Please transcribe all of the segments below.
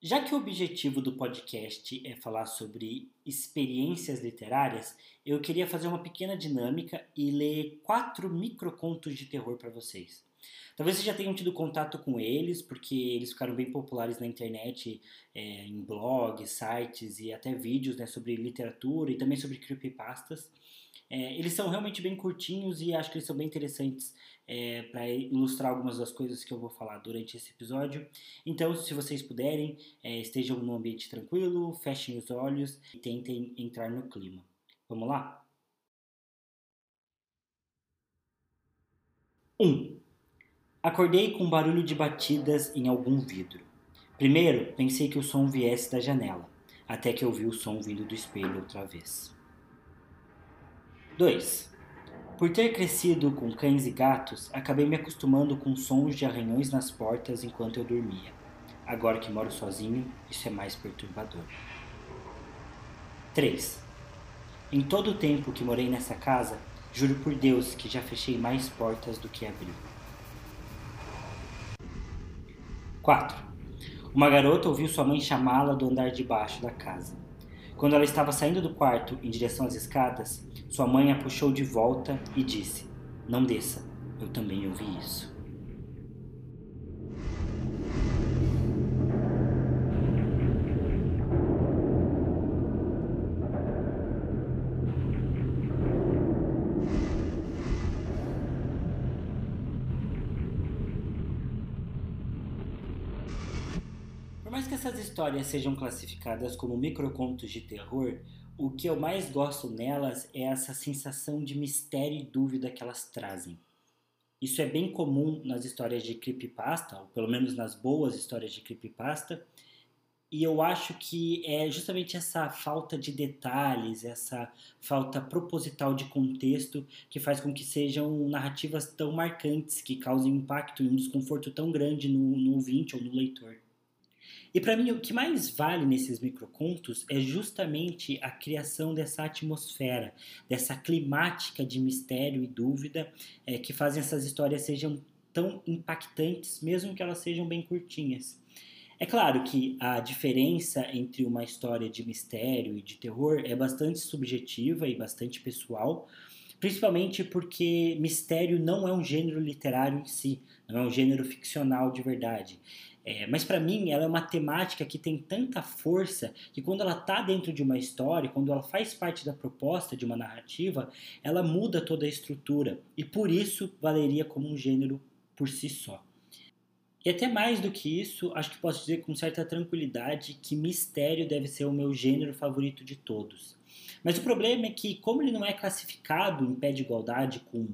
Já que o objetivo do podcast é falar sobre experiências literárias, eu queria fazer uma pequena dinâmica e ler quatro microcontos de terror para vocês. Talvez vocês já tenham tido contato com eles, porque eles ficaram bem populares na internet, é, em blogs, sites e até vídeos né, sobre literatura e também sobre creepypastas. É, eles são realmente bem curtinhos e acho que eles são bem interessantes é, para ilustrar algumas das coisas que eu vou falar durante esse episódio. Então, se vocês puderem, é, estejam num ambiente tranquilo, fechem os olhos e tentem entrar no clima. Vamos lá? 1. Um, acordei com barulho de batidas em algum vidro. Primeiro, pensei que o som viesse da janela, até que ouvi o som vindo do espelho outra vez. 2. Por ter crescido com cães e gatos, acabei me acostumando com sons de arranhões nas portas enquanto eu dormia. Agora que moro sozinho, isso é mais perturbador. 3. Em todo o tempo que morei nessa casa, juro por Deus que já fechei mais portas do que abri. 4. Uma garota ouviu sua mãe chamá-la do andar de baixo da casa. Quando ela estava saindo do quarto em direção às escadas, sua mãe a puxou de volta e disse: Não desça, eu também ouvi isso. Por mais que essas histórias sejam classificadas como microcontos de terror, o que eu mais gosto nelas é essa sensação de mistério e dúvida que elas trazem. Isso é bem comum nas histórias de creepypasta, ou pelo menos nas boas histórias de creepypasta, e eu acho que é justamente essa falta de detalhes, essa falta proposital de contexto que faz com que sejam narrativas tão marcantes, que causem impacto e um desconforto tão grande no, no ouvinte ou no leitor. E para mim, o que mais vale nesses microcontos é justamente a criação dessa atmosfera, dessa climática de mistério e dúvida é, que fazem essas histórias sejam tão impactantes, mesmo que elas sejam bem curtinhas. É claro que a diferença entre uma história de mistério e de terror é bastante subjetiva e bastante pessoal, principalmente porque mistério não é um gênero literário em si, não é um gênero ficcional de verdade. É, mas para mim ela é uma temática que tem tanta força que quando ela está dentro de uma história, quando ela faz parte da proposta de uma narrativa, ela muda toda a estrutura e por isso valeria como um gênero por si só. E até mais do que isso, acho que posso dizer com certa tranquilidade que mistério deve ser o meu gênero favorito de todos. Mas o problema é que, como ele não é classificado em pé de igualdade com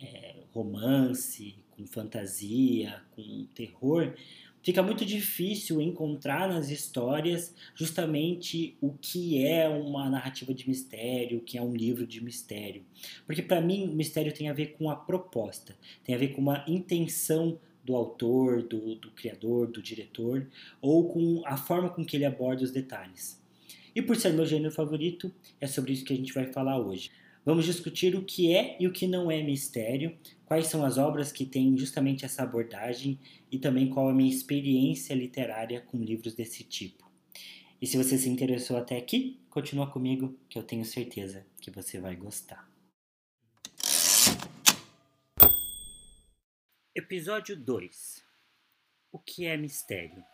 é, romance, com fantasia, com terror, fica muito difícil encontrar nas histórias justamente o que é uma narrativa de mistério, o que é um livro de mistério. Porque para mim o mistério tem a ver com a proposta, tem a ver com uma intenção do autor, do, do criador, do diretor, ou com a forma com que ele aborda os detalhes. E por ser meu gênero favorito, é sobre isso que a gente vai falar hoje. Vamos discutir o que é e o que não é mistério, quais são as obras que têm justamente essa abordagem e também qual a minha experiência literária com livros desse tipo. E se você se interessou até aqui, continua comigo que eu tenho certeza que você vai gostar. Episódio 2 O que é mistério?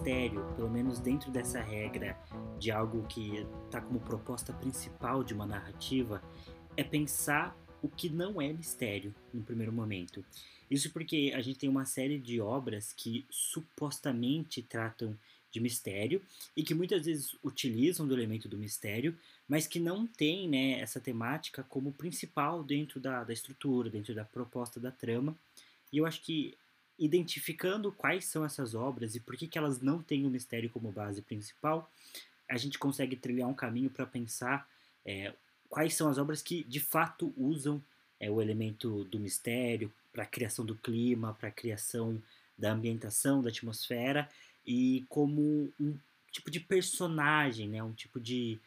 Mistério, pelo menos dentro dessa regra de algo que está como proposta principal de uma narrativa, é pensar o que não é mistério no primeiro momento. Isso porque a gente tem uma série de obras que supostamente tratam de mistério e que muitas vezes utilizam do elemento do mistério, mas que não tem né, essa temática como principal dentro da, da estrutura, dentro da proposta da trama. E eu acho que identificando quais são essas obras e por que, que elas não têm o mistério como base principal, a gente consegue trilhar um caminho para pensar é, quais são as obras que de fato usam é o elemento do mistério para a criação do clima, para a criação da ambientação, da atmosfera e como um tipo de personagem, né? Um tipo de,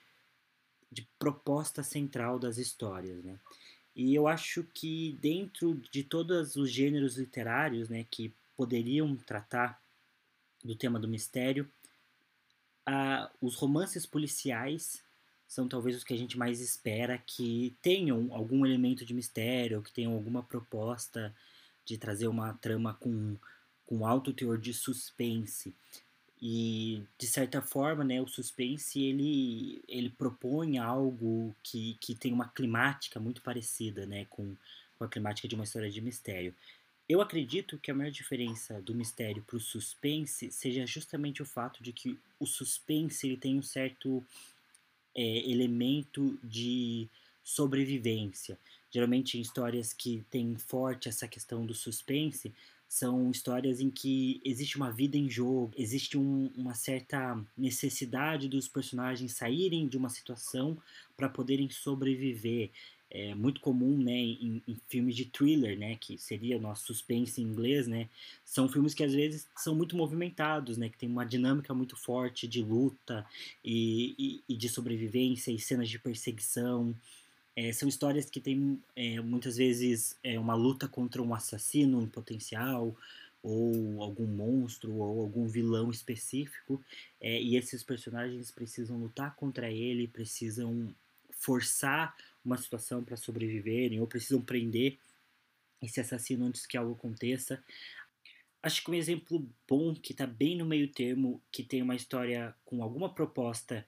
de proposta central das histórias, né? E eu acho que dentro de todos os gêneros literários, né, que poderiam tratar do tema do mistério, a, os romances policiais são talvez os que a gente mais espera que tenham algum elemento de mistério, que tenham alguma proposta de trazer uma trama com, com alto teor de suspense. E, de certa forma, né, o suspense ele, ele propõe algo que, que tem uma climática muito parecida né, com, com a climática de uma história de mistério. Eu acredito que a maior diferença do mistério para o suspense seja justamente o fato de que o suspense ele tem um certo é, elemento de sobrevivência. Geralmente em histórias que têm forte essa questão do suspense, são histórias em que existe uma vida em jogo, existe um, uma certa necessidade dos personagens saírem de uma situação para poderem sobreviver é muito comum, né, em, em, filmes de thriller, né, que seria o nosso suspense em inglês, né, são filmes que às vezes são muito movimentados, né, que tem uma dinâmica muito forte de luta e, e, e de sobrevivência e cenas de perseguição. É, são histórias que têm é, muitas vezes é, uma luta contra um assassino em potencial ou algum monstro ou algum vilão específico é, e esses personagens precisam lutar contra ele, precisam forçar uma situação para sobreviverem ou precisam prender esse assassino antes que algo aconteça. Acho que um exemplo bom que está bem no meio termo, que tem uma história com alguma proposta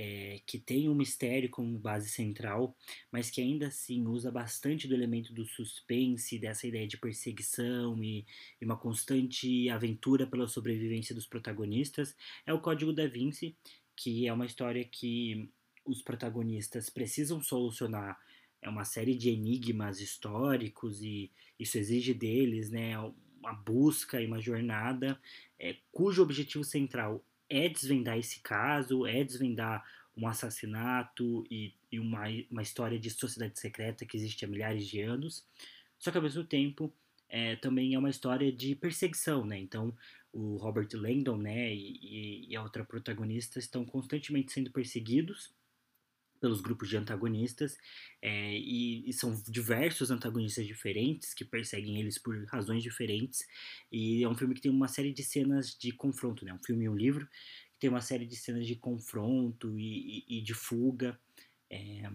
é, que tem um mistério como base central, mas que ainda assim usa bastante do elemento do suspense, dessa ideia de perseguição e, e uma constante aventura pela sobrevivência dos protagonistas, é o Código da Vinci, que é uma história que os protagonistas precisam solucionar. É uma série de enigmas históricos e isso exige deles né, uma busca e uma jornada é, cujo objetivo central é desvendar esse caso, é desvendar um assassinato e, e uma, uma história de sociedade secreta que existe há milhares de anos, só que ao mesmo tempo é, também é uma história de perseguição, né? Então o Robert Langdon, né, e, e a outra protagonista estão constantemente sendo perseguidos pelos grupos de antagonistas, é, e, e, são diversos antagonistas diferentes que perseguem eles por razões diferentes, e é um filme que tem uma série de cenas de confronto, né? Um filme e um livro que tem uma série de cenas de confronto e, e, e de fuga, é,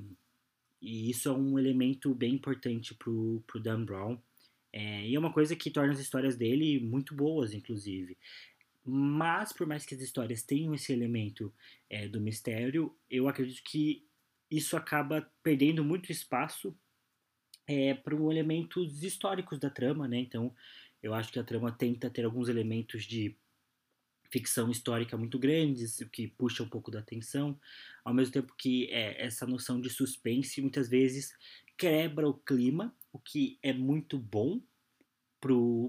e isso é um elemento bem importante pro, pro Dan Brown, é, e é uma coisa que torna as histórias dele muito boas, inclusive. Mas, por mais que as histórias tenham esse elemento é, do mistério, eu acredito que isso acaba perdendo muito espaço é, para os elementos históricos da trama, né? Então, eu acho que a trama tenta ter alguns elementos de ficção histórica muito grandes, o que puxa um pouco da atenção, ao mesmo tempo que é, essa noção de suspense muitas vezes quebra o clima, o que é muito bom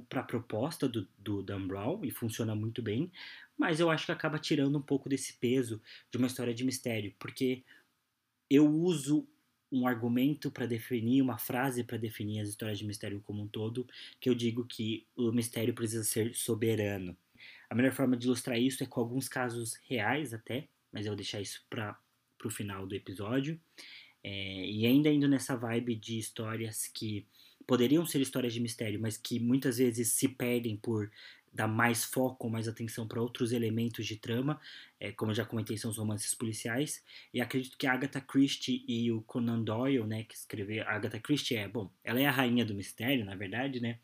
para a proposta do, do Dan Brown e funciona muito bem, mas eu acho que acaba tirando um pouco desse peso de uma história de mistério, porque eu uso um argumento para definir, uma frase para definir as histórias de mistério como um todo, que eu digo que o mistério precisa ser soberano. A melhor forma de ilustrar isso é com alguns casos reais até, mas eu vou deixar isso para o final do episódio. É, e ainda indo nessa vibe de histórias que poderiam ser histórias de mistério, mas que muitas vezes se perdem por dar mais foco, mais atenção para outros elementos de trama, é, como eu já comentei, são os romances policiais, e acredito que a Agatha Christie e o Conan Doyle, né, que escreveu, a Agatha Christie é, bom, ela é a rainha do mistério, na verdade, né,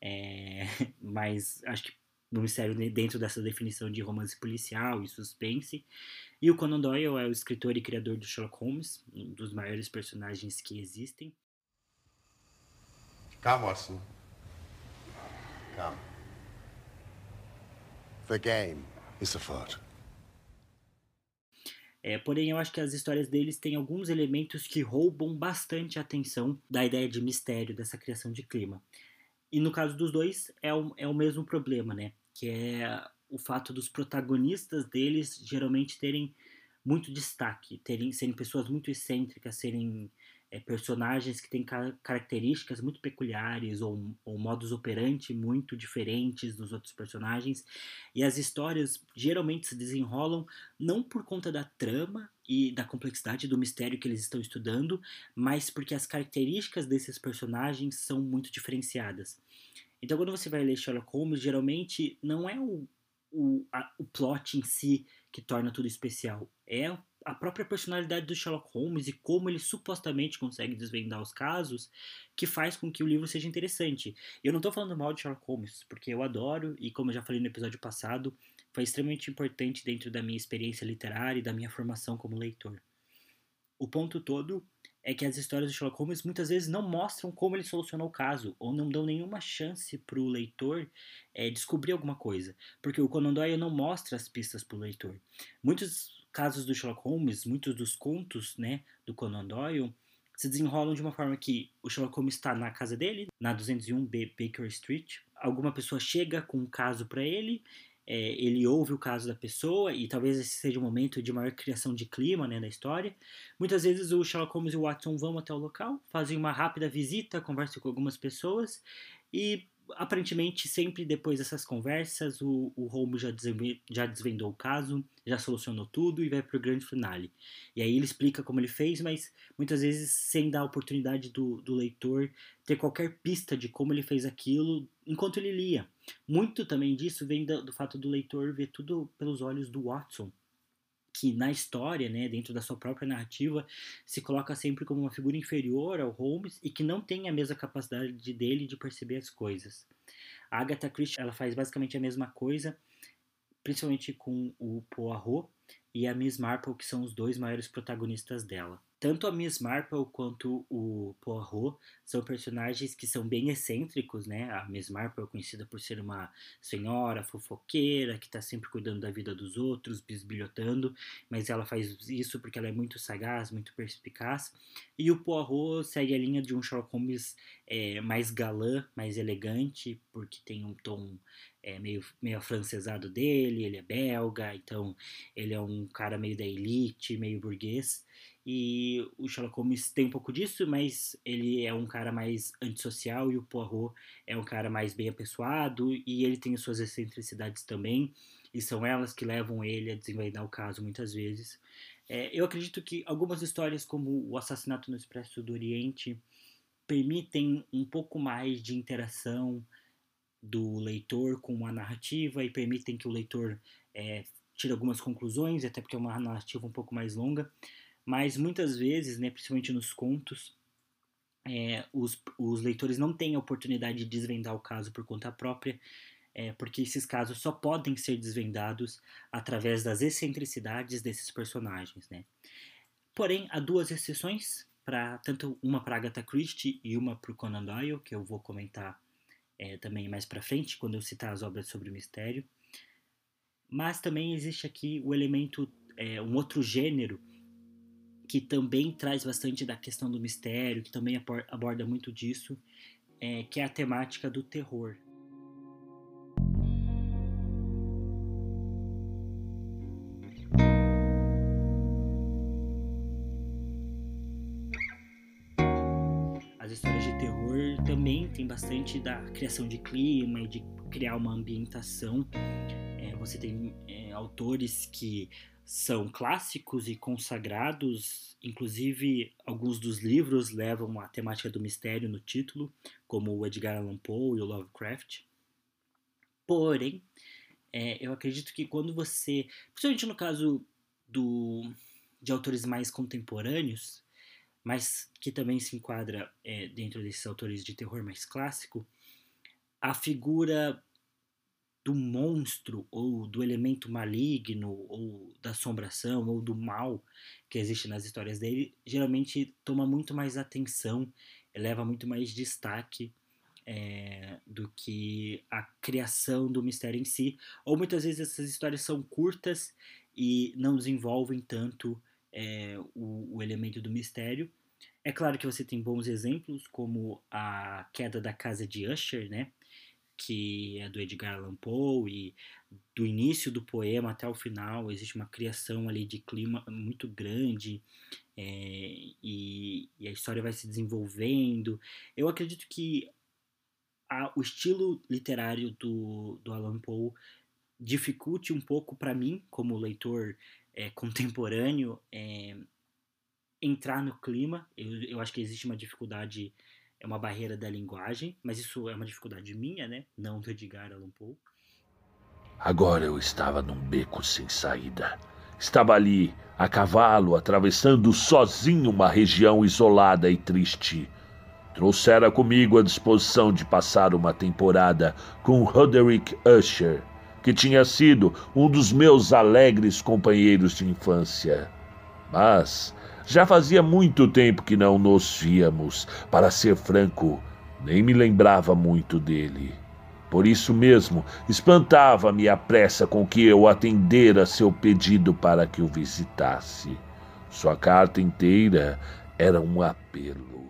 é, mas acho que no mistério dentro dessa definição de romance policial e suspense, e o Conan Doyle é o escritor e criador do Sherlock Holmes, um dos maiores personagens que existem. Come, Watson. Come. The game is afoot. É, porém, eu acho que as histórias deles têm alguns elementos que roubam bastante a atenção da ideia de mistério, dessa criação de clima. E no caso dos dois, é o, é o mesmo problema, né? Que é o fato dos protagonistas deles geralmente terem muito destaque, terem serem pessoas muito excêntricas, serem é, personagens que têm características muito peculiares ou, ou modos operandi muito diferentes dos outros personagens. E as histórias geralmente se desenrolam não por conta da trama e da complexidade do mistério que eles estão estudando, mas porque as características desses personagens são muito diferenciadas. Então, quando você vai ler Sherlock Holmes, geralmente não é o, o, a, o plot em si que torna tudo especial, é a própria personalidade do Sherlock Holmes e como ele supostamente consegue desvendar os casos que faz com que o livro seja interessante. Eu não estou falando mal de Sherlock Holmes, porque eu adoro e como eu já falei no episódio passado, foi extremamente importante dentro da minha experiência literária e da minha formação como leitor. O ponto todo é que as histórias do Sherlock Holmes muitas vezes não mostram como ele solucionou o caso, ou não dão nenhuma chance para o leitor é, descobrir alguma coisa, porque o Conan Doyle não mostra as pistas para o leitor. Muitos casos do Sherlock Holmes, muitos dos contos né, do Conan Doyle, se desenrolam de uma forma que o Sherlock Holmes está na casa dele, na 201B Baker Street. Alguma pessoa chega com um caso para ele, é, ele ouve o caso da pessoa e talvez esse seja o um momento de maior criação de clima né, da história. Muitas vezes o Sherlock Holmes e o Watson vão até o local, fazem uma rápida visita, conversam com algumas pessoas e aparentemente, sempre depois dessas conversas, o, o Holmes já, já desvendou o caso, já solucionou tudo e vai para o grande finale. E aí ele explica como ele fez, mas muitas vezes sem dar a oportunidade do, do leitor ter qualquer pista de como ele fez aquilo enquanto ele lia. Muito também disso vem do, do fato do leitor ver tudo pelos olhos do Watson, que na história, né, dentro da sua própria narrativa, se coloca sempre como uma figura inferior ao Holmes e que não tem a mesma capacidade dele de perceber as coisas. A Agatha Christie ela faz basicamente a mesma coisa, principalmente com o Poirot e a Miss Marple, que são os dois maiores protagonistas dela. Tanto a Miss Marple quanto o Poirot são personagens que são bem excêntricos, né? A Miss Marple é conhecida por ser uma senhora fofoqueira que está sempre cuidando da vida dos outros, bisbilhotando, mas ela faz isso porque ela é muito sagaz, muito perspicaz. E o Poirot segue a linha de um Sherlock Holmes é, mais galã, mais elegante, porque tem um tom é, meio, meio afrancesado dele, ele é belga, então ele é um cara meio da elite, meio burguês. E o Sherlock Holmes tem um pouco disso, mas ele é um cara mais antissocial e o Poirot é um cara mais bem apessoado e ele tem suas excentricidades também, e são elas que levam ele a desenvolver o caso muitas vezes. É, eu acredito que algumas histórias, como o Assassinato no Expresso do Oriente, permitem um pouco mais de interação do leitor com a narrativa e permitem que o leitor é, tire algumas conclusões, até porque é uma narrativa um pouco mais longa mas muitas vezes, né, principalmente nos contos, é, os, os leitores não têm a oportunidade de desvendar o caso por conta própria, é, porque esses casos só podem ser desvendados através das excentricidades desses personagens. Né? Porém, há duas exceções, pra, tanto uma para Agatha Christie e uma para Conan Doyle, que eu vou comentar é, também mais para frente, quando eu citar as obras sobre o mistério. Mas também existe aqui o elemento, é, um outro gênero que também traz bastante da questão do mistério, que também aborda muito disso, é, que é a temática do terror. As histórias de terror também tem bastante da criação de clima e de criar uma ambientação. É, você tem é, autores que são clássicos e consagrados, inclusive alguns dos livros levam a temática do mistério no título, como o Edgar Allan Poe e o Lovecraft. Porém, é, eu acredito que quando você, principalmente no caso do, de autores mais contemporâneos, mas que também se enquadra é, dentro desses autores de terror mais clássico, a figura do monstro ou do elemento maligno ou da assombração ou do mal que existe nas histórias dele geralmente toma muito mais atenção, leva muito mais destaque é, do que a criação do mistério em si. Ou muitas vezes essas histórias são curtas e não desenvolvem tanto é, o, o elemento do mistério. É claro que você tem bons exemplos, como a queda da casa de Usher, né? Que é do Edgar Allan Poe e do início do poema até o final existe uma criação ali de clima muito grande é, e, e, a história vai se desenvolvendo. Eu acredito que a, o estilo literário do, do Alan Poe dificulte um pouco para mim, como leitor é, contemporâneo, é, entrar no clima. Eu, eu acho que existe uma dificuldade, é uma barreira da linguagem, mas isso é uma dificuldade minha, né? Não do Edgar Allan Poe. Agora eu estava num beco sem saída. Estava ali, a cavalo, atravessando sozinho uma região isolada e triste. Trouxera comigo a disposição de passar uma temporada com Roderick Usher, que tinha sido um dos meus alegres companheiros de infância. Mas já fazia muito tempo que não nos víamos. Para ser franco, nem me lembrava muito dele. Por isso mesmo, espantava-me a pressa com que eu atendera seu pedido para que o visitasse. Sua carta inteira era um apelo.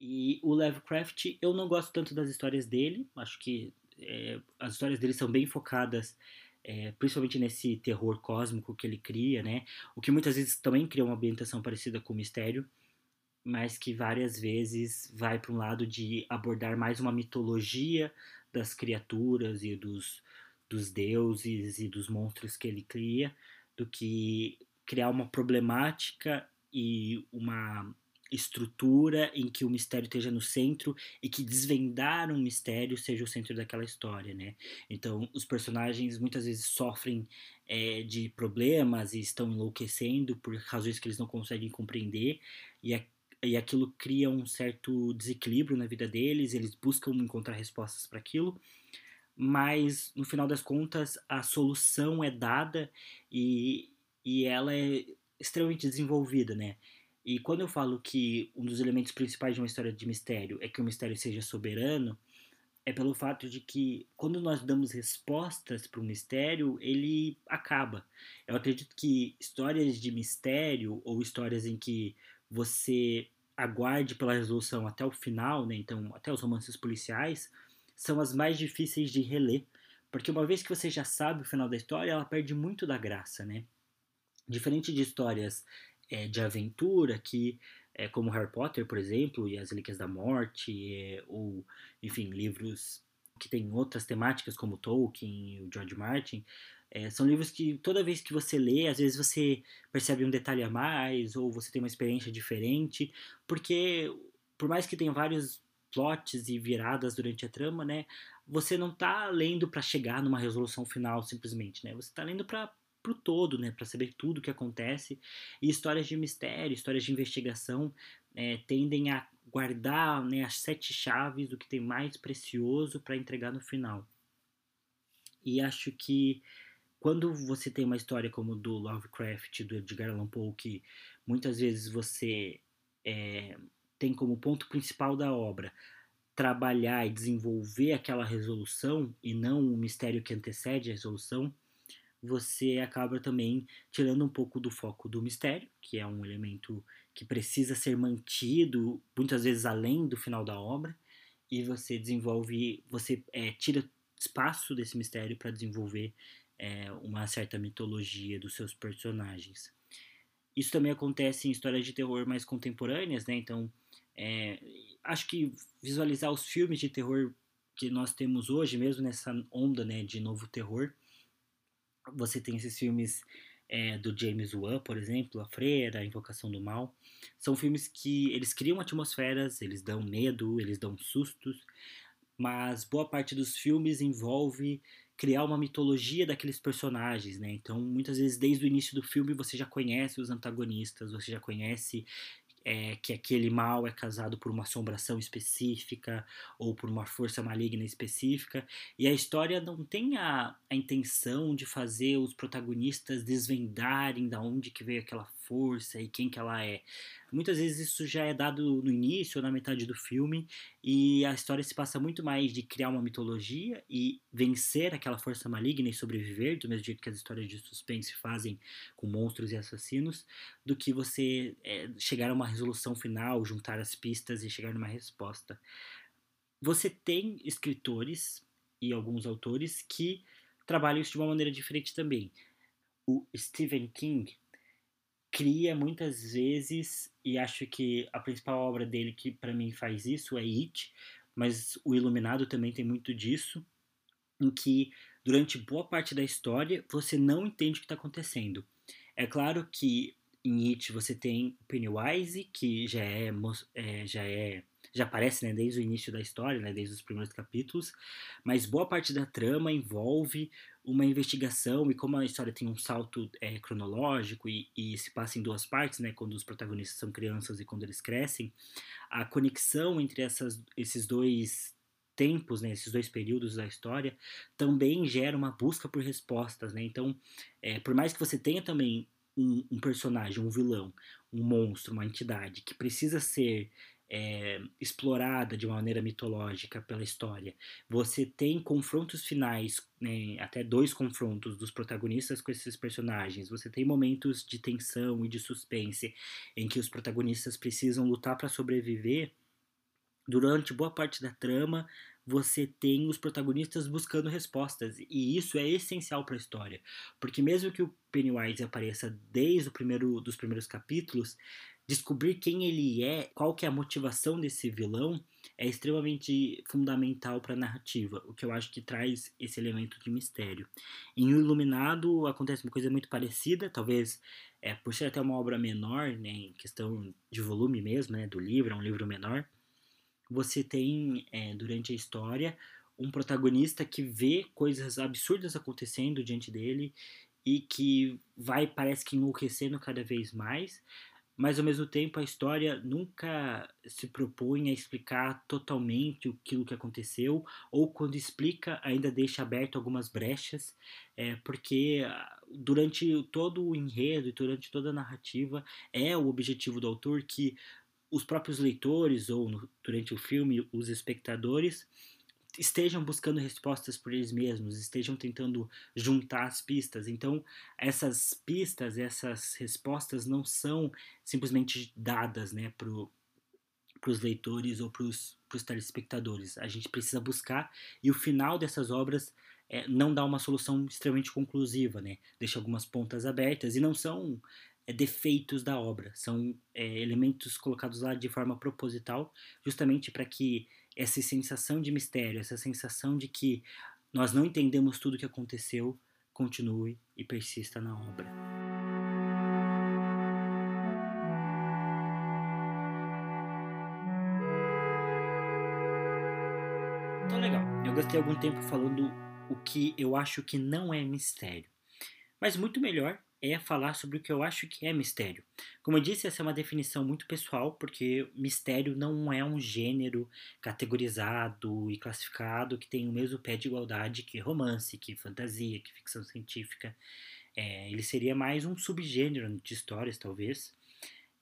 E o Lovecraft, eu não gosto tanto das histórias dele. Acho que é, as histórias dele são bem focadas é, principalmente nesse terror cósmico que ele cria, né? O que muitas vezes também cria uma ambientação parecida com o mistério, mas que várias vezes vai para um lado de abordar mais uma mitologia das criaturas e dos, dos deuses e dos monstros que ele cria, do que criar uma problemática e uma estrutura em que o mistério esteja no centro e que desvendar um mistério seja o centro daquela história, né? Então, os personagens muitas vezes sofrem é, de problemas e estão enlouquecendo por razões que eles não conseguem compreender e, a, e aquilo cria um certo desequilíbrio na vida deles, eles buscam encontrar respostas para aquilo, mas no final das contas a solução é dada e, e ela é extremamente desenvolvida, né? E quando eu falo que um dos elementos principais de uma história de mistério é que o mistério seja soberano, é pelo fato de que quando nós damos respostas para o mistério, ele acaba. Eu acredito que histórias de mistério ou histórias em que você aguarde pela resolução até o final, né, então até os romances policiais, são as mais difíceis de reler, porque uma vez que você já sabe o final da história, ela perde muito da graça, né? Diferente de histórias é, de aventura que, é, como Harry Potter, por exemplo, e as Relíquias da Morte, é, ou, enfim, livros que têm outras temáticas, como Tolkien e o George Martin, é, são livros que toda vez que você lê, às vezes você percebe um detalhe a mais, ou você tem uma experiência diferente, porque por mais que tenha vários plots e viradas durante a trama, né, você não está lendo para chegar numa resolução final simplesmente, né? Você está lendo para pro todo, né, para saber tudo o que acontece. E histórias de mistério, histórias de investigação é, tendem a guardar né, as sete chaves do que tem mais precioso para entregar no final. E acho que quando você tem uma história como do Lovecraft, do Edgar Allan Poe, que muitas vezes você é, tem como ponto principal da obra trabalhar e desenvolver aquela resolução e não o mistério que antecede a resolução, você acaba também tirando um pouco do foco do mistério, que é um elemento que precisa ser mantido muitas vezes além do final da obra, e você desenvolve, você é, tira espaço desse mistério para desenvolver é, uma certa mitologia dos seus personagens. Isso também acontece em histórias de terror mais contemporâneas, né? Então, é, acho que visualizar os filmes de terror que nós temos hoje, mesmo nessa onda né, de novo terror, você tem esses filmes é, do James Wan, por exemplo, A Freira, A Invocação do Mal. São filmes que eles criam atmosferas, eles dão medo, eles dão sustos, mas boa parte dos filmes envolve criar uma mitologia daqueles personagens, né? Então, muitas vezes, desde o início do filme, você já conhece os antagonistas, você já conhece é, que aquele mal é causado por uma assombração específica ou por uma força maligna específica, e a história não tem a, a intenção de fazer os protagonistas desvendarem da onde que veio aquela força e quem que ela é. Muitas vezes isso já é dado no início ou na metade do filme e a história se passa muito mais de criar uma mitologia e vencer aquela força maligna e sobreviver, do mesmo jeito que as histórias de suspense fazem com monstros e assassinos, do que você é, chegar a uma resolução final, juntar as pistas e chegar numa resposta. Você tem escritores e alguns autores que trabalham isso de uma maneira diferente também. O Stephen King cria muitas vezes e acho que a principal obra dele que para mim faz isso é It, mas o Iluminado também tem muito disso, em que durante boa parte da história você não entende o que está acontecendo. É claro que em It você tem Pennywise, que já é, é já é já aparece né, desde o início da história, né, desde os primeiros capítulos, mas boa parte da trama envolve uma investigação e como a história tem um salto é, cronológico e, e, se passa em duas partes, né, quando os protagonistas são crianças e quando eles crescem, a conexão entre essas, esses dois tempos, né, esses dois períodos da história, também gera uma busca por respostas, né? Então, é, por mais que você tenha também um, um, personagem, um vilão, um monstro, uma entidade que precisa ser é, explorada de uma maneira mitológica pela história. Você tem confrontos finais, né, até dois confrontos dos protagonistas com esses personagens. Você tem momentos de tensão e de suspense em que os protagonistas precisam lutar para sobreviver. Durante boa parte da trama, você tem os protagonistas buscando respostas e isso é essencial para a história, porque mesmo que o Pennywise apareça desde o primeiro dos primeiros capítulos, descobrir quem ele é, qual que é a motivação desse vilão, é extremamente fundamental para a narrativa, o que eu acho que traz esse elemento de mistério. Em O Iluminado acontece uma coisa muito parecida, talvez é, por ser até uma obra menor, né, em questão de volume mesmo, né, do livro, é um livro menor, você tem é, durante a história um protagonista que vê coisas absurdas acontecendo diante dele e que vai, parece que enlouquecendo cada vez mais, mas ao mesmo tempo a história nunca se propõe a explicar totalmente aquilo que aconteceu, ou quando explica, ainda deixa aberto algumas brechas, é, porque ah, durante todo o enredo e durante toda a narrativa é o objetivo do autor que os próprios leitores, ou no, durante o filme, os espectadores, estejam buscando respostas por eles mesmos, estejam tentando juntar as pistas. Então, essas pistas, essas respostas não são simplesmente dadas né, para os leitores ou para os telespectadores. A gente precisa buscar e o final dessas obras é, não dá uma solução extremamente conclusiva, né? deixa algumas pontas abertas e não são é, defeitos da obra, são é, elementos colocados lá de forma proposital, justamente para que essa sensação de mistério, essa sensação de que nós não entendemos tudo o que aconteceu, continue e persista na obra. Então, legal. Eu gastei algum tempo falando o que eu acho que não é mistério. Mas muito melhor é falar sobre o que eu acho que é mistério. Como eu disse, essa é uma definição muito pessoal, porque mistério não é um gênero categorizado e classificado que tem o mesmo pé de igualdade que romance, que fantasia, que ficção científica. É, ele seria mais um subgênero de histórias, talvez,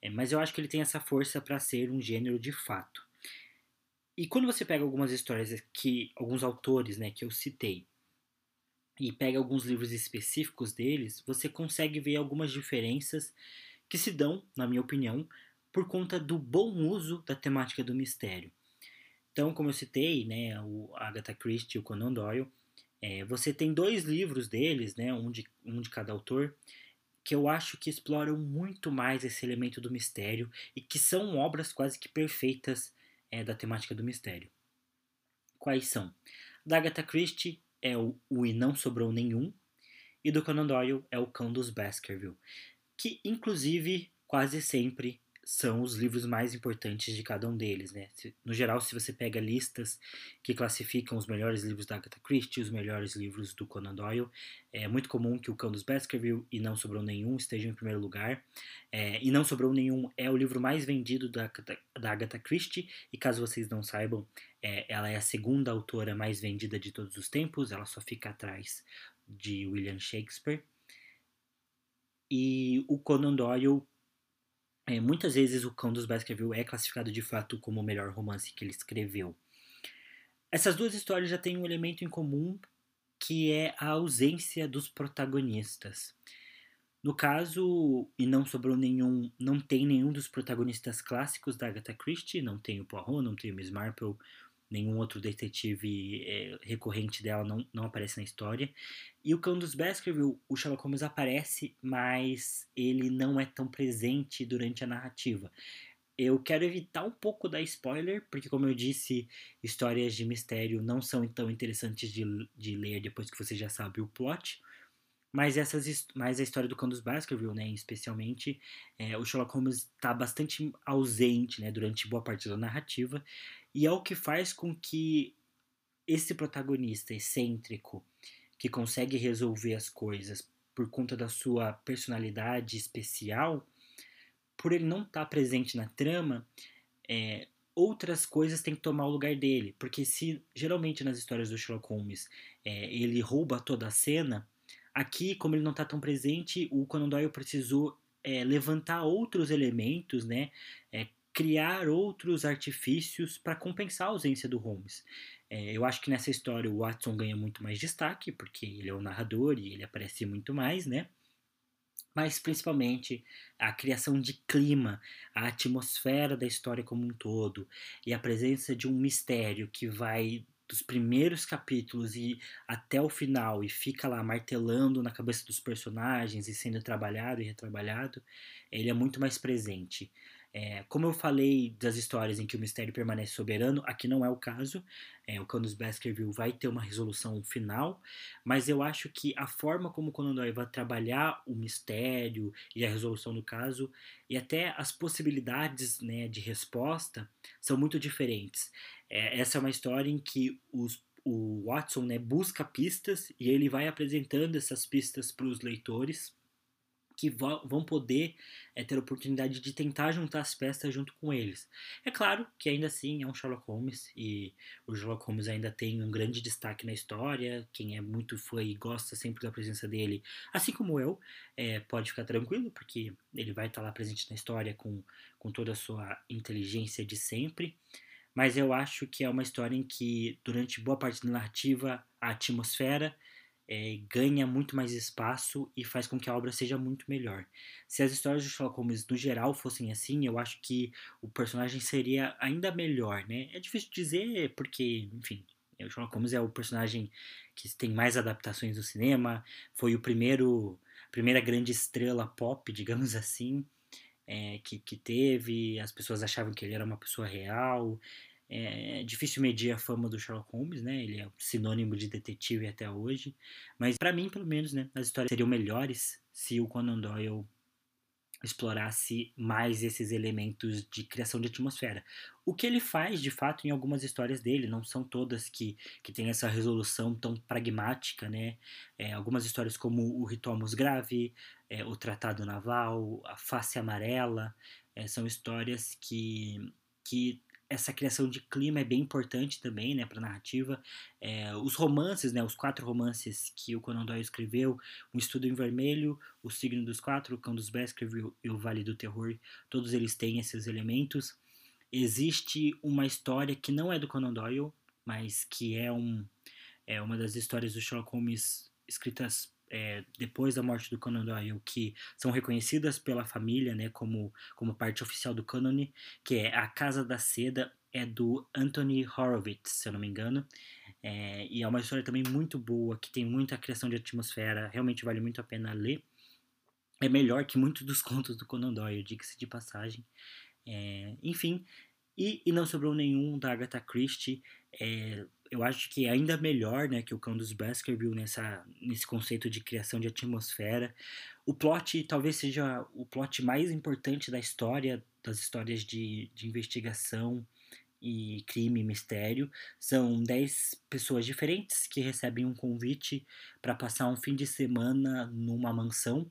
é, mas eu acho que ele tem essa força para ser um gênero de fato. E quando você pega algumas histórias que alguns autores, né, que eu citei, e pega alguns livros específicos deles, você consegue ver algumas diferenças que se dão, na minha opinião, por conta do bom uso da temática do mistério. Então, como eu citei, né, o Agatha Christie e o Conan Doyle, é, você tem dois livros deles, né, um de, um de cada autor, que eu acho que exploram muito mais esse elemento do mistério e que são obras quase que perfeitas é, da temática do mistério. Quais são? Da Agatha Christie, é o, o E Não Sobrou Nenhum, e do Conan Doyle é o Cão dos Baskerville, que inclusive quase sempre são os livros mais importantes de cada um deles, né? No geral, se você pega listas que classificam os melhores livros da Agatha Christie, os melhores livros do Conan Doyle, é muito comum que o Cão dos Baskerville e Não Sobrou Nenhum estejam em primeiro lugar. É, e Não Sobrou Nenhum é o livro mais vendido da, da Agatha Christie, e caso vocês não saibam, é, ela é a segunda autora mais vendida de todos os tempos, ela só fica atrás de William Shakespeare. E o Conan Doyle é, muitas vezes o Cão dos Baskerville é classificado de fato como o melhor romance que ele escreveu. Essas duas histórias já têm um elemento em comum que é a ausência dos protagonistas. No caso, e não sobrou nenhum, não tem nenhum dos protagonistas clássicos da Agatha Christie, não tem o Poirot, não tem o Miss Marple, nenhum outro detetive é, recorrente dela não, não aparece na história. E o Cão dos Baskerville, o Sherlock Holmes aparece, mas ele não é tão presente durante a narrativa. Eu quero evitar um pouco da spoiler, porque, como eu disse, histórias de mistério não são tão interessantes de, de ler depois que você já sabe o plot. Mas, essas, mas a história do dos Baskerville, né, especialmente, é, o Sherlock Holmes está bastante ausente né, durante boa parte da narrativa, e é o que faz com que esse protagonista excêntrico, que consegue resolver as coisas por conta da sua personalidade especial, por ele não estar tá presente na trama, é, outras coisas têm que tomar o lugar dele. Porque se geralmente nas histórias do Sherlock Holmes é, ele rouba toda a cena, aqui, como ele não está tão presente, o Conan Doyle precisou é, levantar outros elementos, né? É, criar outros artifícios para compensar a ausência do Holmes. É, eu acho que nessa história o Watson ganha muito mais destaque, porque ele é o narrador e ele aparece muito mais, né? mas principalmente a criação de clima, a atmosfera da história como um todo e a presença de um mistério que vai dos primeiros capítulos e até o final e fica lá martelando na cabeça dos personagens e sendo trabalhado e retrabalhado, ele é muito mais presente. É, como eu falei das histórias em que o mistério permanece soberano, aqui não é o caso. É, o Canus Baskerville vai ter uma resolução final, mas eu acho que a forma como Conan Doyle vai trabalhar o mistério e a resolução do caso e até as possibilidades né, de resposta são muito diferentes. É, essa é uma história em que os o Watson né, busca pistas e ele vai apresentando essas pistas para os leitores que vão poder é, ter a oportunidade de tentar juntar as peças junto com eles. É claro que ainda assim é um Sherlock Holmes e o Sherlock Holmes ainda tem um grande destaque na história. Quem é muito fã e gosta sempre da presença dele, assim como eu, é, pode ficar tranquilo, porque ele vai estar lá presente na história com, com toda a sua inteligência de sempre. Mas eu acho que é uma história em que, durante boa parte da narrativa, a atmosfera é, ganha muito mais espaço e faz com que a obra seja muito melhor. Se as histórias de Sherlock Holmes no geral fossem assim, eu acho que o personagem seria ainda melhor, né? É difícil dizer porque, enfim, o Sherlock Holmes é o personagem que tem mais adaptações no cinema, foi o primeiro, a primeira grande estrela pop, digamos assim, é, que, que teve, as pessoas achavam que ele era uma pessoa real, é difícil medir a fama do Sherlock Holmes, né? Ele é sinônimo de detetive até hoje. Mas para mim, pelo menos, né, as histórias seriam melhores se o Conan Doyle explorasse mais esses elementos de criação de atmosfera. O que ele faz, de fato, em algumas histórias dele, não são todas que, que têm essa resolução tão pragmática, né? É, algumas histórias como o Ritual Musgrave, é, o Tratado Naval, a Face Amarela, é, são histórias que, que essa criação de clima é bem importante também, né, para a narrativa. É, os romances, né, os quatro romances que o Conan Doyle escreveu, O Estudo em Vermelho, O Signo dos Quatro, O Cão dos Baskerville e O Vale do Terror, todos eles têm esses elementos. Existe uma história que não é do Conan Doyle, mas que é, um, é uma das histórias do Sherlock Holmes escritas é, depois da morte do Conan Doyle que são reconhecidas pela família né, como, como parte oficial do cânone, que é A Casa da Seda, é do Anthony Horowitz, se eu não me engano. É, e é uma história também muito boa, que tem muita criação de atmosfera, realmente vale muito a pena ler. É melhor que muitos dos contos do Conan Doyle, diga-se de passagem. É, enfim, e, e não sobrou nenhum da Agatha Christie. É, eu acho que é ainda melhor né, que o Cão dos Baskerville nessa, nesse conceito de criação de atmosfera. O plot talvez seja o plot mais importante da história, das histórias de, de investigação e crime e mistério. São dez pessoas diferentes que recebem um convite para passar um fim de semana numa mansão.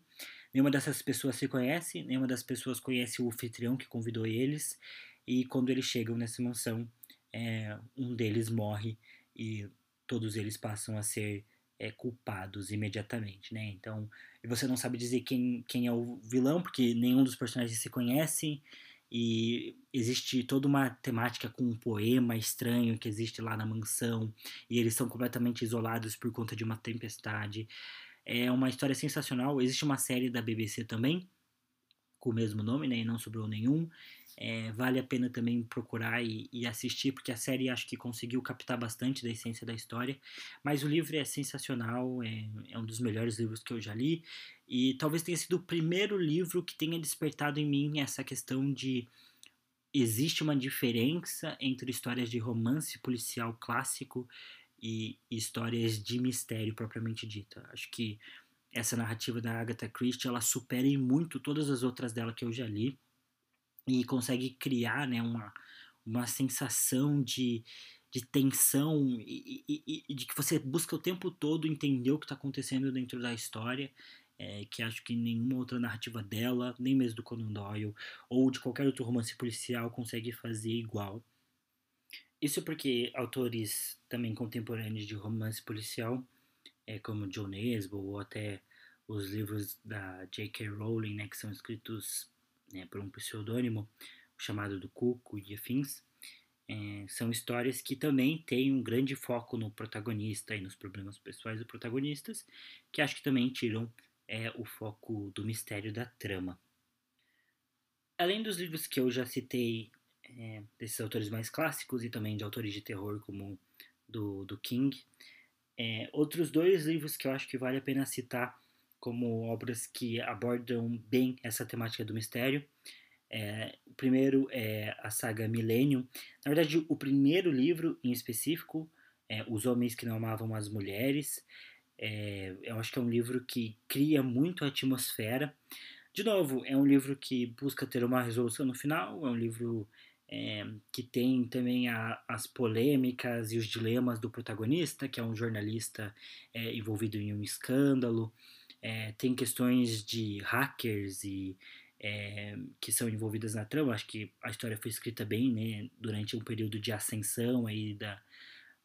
Nenhuma dessas pessoas se conhece, nenhuma das pessoas conhece o anfitrião que convidou eles. E quando eles chegam nessa mansão, é, um deles morre e todos eles passam a ser é, culpados imediatamente, né? Então, você não sabe dizer quem, quem é o vilão, porque nenhum dos personagens se conhece, e existe toda uma temática com um poema estranho que existe lá na mansão, e eles são completamente isolados por conta de uma tempestade. É uma história sensacional. Existe uma série da BBC também, com o mesmo nome, né? E não sobrou nenhum. É, vale a pena também procurar e, e, assistir, porque a série acho que conseguiu captar bastante da essência da história. Mas o livro é sensacional, é, é um dos melhores livros que eu já li. E talvez tenha sido o primeiro livro que tenha despertado em mim essa questão de existe uma diferença entre histórias de romance policial clássico e histórias de mistério propriamente dita. Acho que essa narrativa da Agatha Christie ela supera em muito todas as outras dela que eu já li e consegue criar né, uma, uma sensação de, de tensão e, e, e, de que você busca o tempo todo entender o que está acontecendo dentro da história, é, que acho que nenhuma outra narrativa dela, nem mesmo do Conan Doyle, ou de qualquer outro romance policial consegue fazer igual. Isso porque autores também contemporâneos de romance policial, é, como John Nesbo, ou até os livros da J.K. Rowling, né, que são escritos né, por um pseudônimo chamado do Cuco e afins, é, são histórias que também têm um grande foco no protagonista e nos problemas pessoais dos protagonistas, que acho que também tiram é, o foco do mistério da trama. Além dos livros que eu já citei, é, desses autores mais clássicos e também de autores de terror como do, do King, é, outros dois livros que eu acho que vale a pena citar como obras que abordam bem essa temática do mistério. É, o primeiro é a saga Millennium. Na verdade, o primeiro livro em específico, é Os Homens que Não Amavam as Mulheres. É, eu acho que é um livro que cria muito a atmosfera. De novo, é um livro que busca ter uma resolução no final, é um livro é, que tem também a, as polêmicas e os dilemas do protagonista, que é um jornalista é, envolvido em um escândalo. É, tem questões de hackers e é, que são envolvidas na trama. Acho que a história foi escrita bem, né, durante um período de ascensão aí da,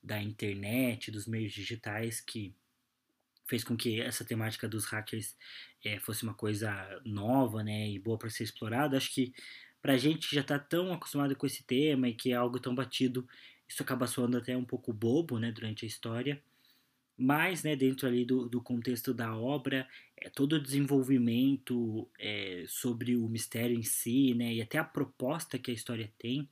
da internet, dos meios digitais, que fez com que essa temática dos hackers é, fosse uma coisa nova, né, e boa para ser explorada. Acho que para a gente já está tão acostumado com esse tema e que é algo tão batido, isso acaba soando até um pouco bobo, né, durante a história mas né, dentro ali do, do contexto da obra, é, todo o desenvolvimento é, sobre o mistério em si, né, e até a proposta que a história tem,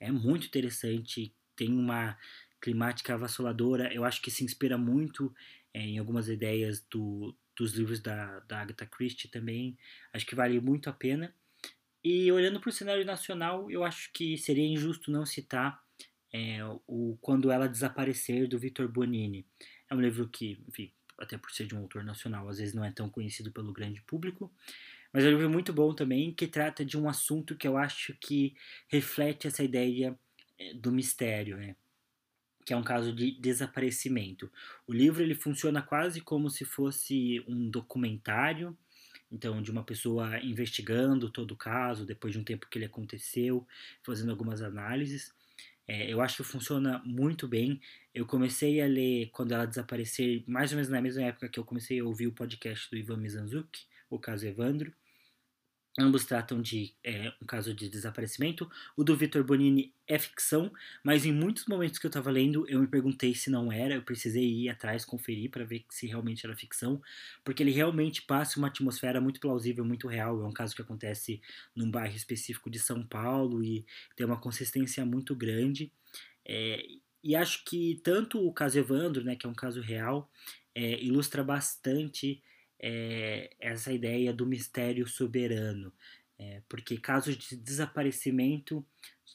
é muito interessante, tem uma climática avassaladora, eu acho que se inspira muito é, em algumas ideias do, dos livros da, da Agatha Christie também, acho que vale muito a pena. E olhando para o cenário nacional, eu acho que seria injusto não citar é, o Quando Ela Desaparecer, do Victor Bonini. É um livro que, enfim, até por ser de um autor nacional, às vezes não é tão conhecido pelo grande público, mas é um livro muito bom também, que trata de um assunto que eu acho que reflete essa ideia eh, do mistério, né? que é um caso de desaparecimento. O livro ele funciona quase como se fosse um documentário, então de uma pessoa investigando todo o caso depois de um tempo que ele aconteceu, fazendo algumas análises. É, eu acho que funciona muito bem. Eu comecei a ler quando ela desaparecer, mais ou menos na mesma época que eu comecei a ouvir o podcast do Ivan Mizanzuki, o caso Evandro. Ambos tratam de é, um caso de desaparecimento. O do Victor Bonini é ficção, mas em muitos momentos que eu estava lendo, eu me perguntei se não era. Eu precisei ir atrás, conferir para ver se realmente era ficção, porque ele realmente passa uma atmosfera muito plausível, muito real. É um caso que acontece num bairro específico de São Paulo e tem uma consistência muito grande. É, e acho que tanto o caso Evandro, né, que é um caso real, é, ilustra bastante é, essa ideia do mistério soberano, é, porque casos de desaparecimento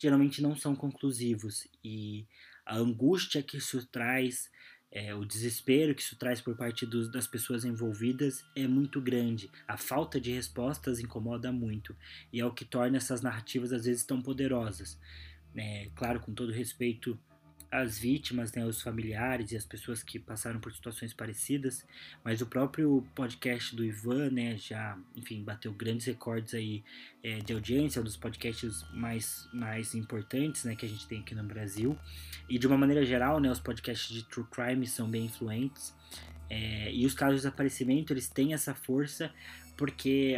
geralmente não são conclusivos e a angústia que isso traz, é, o desespero que isso traz por parte dos, das pessoas envolvidas é muito grande. A falta de respostas incomoda muito e é o que torna essas narrativas às vezes tão poderosas. É, claro, com todo respeito as vítimas, né, os familiares e as pessoas que passaram por situações parecidas, mas o próprio podcast do Ivan, né, já, enfim, bateu grandes recordes aí é, de audiência, um dos podcasts mais, mais importantes, né, que a gente tem aqui no Brasil, e de uma maneira geral, né, os podcasts de true crime são bem influentes, é, e os casos de desaparecimento, eles têm essa força porque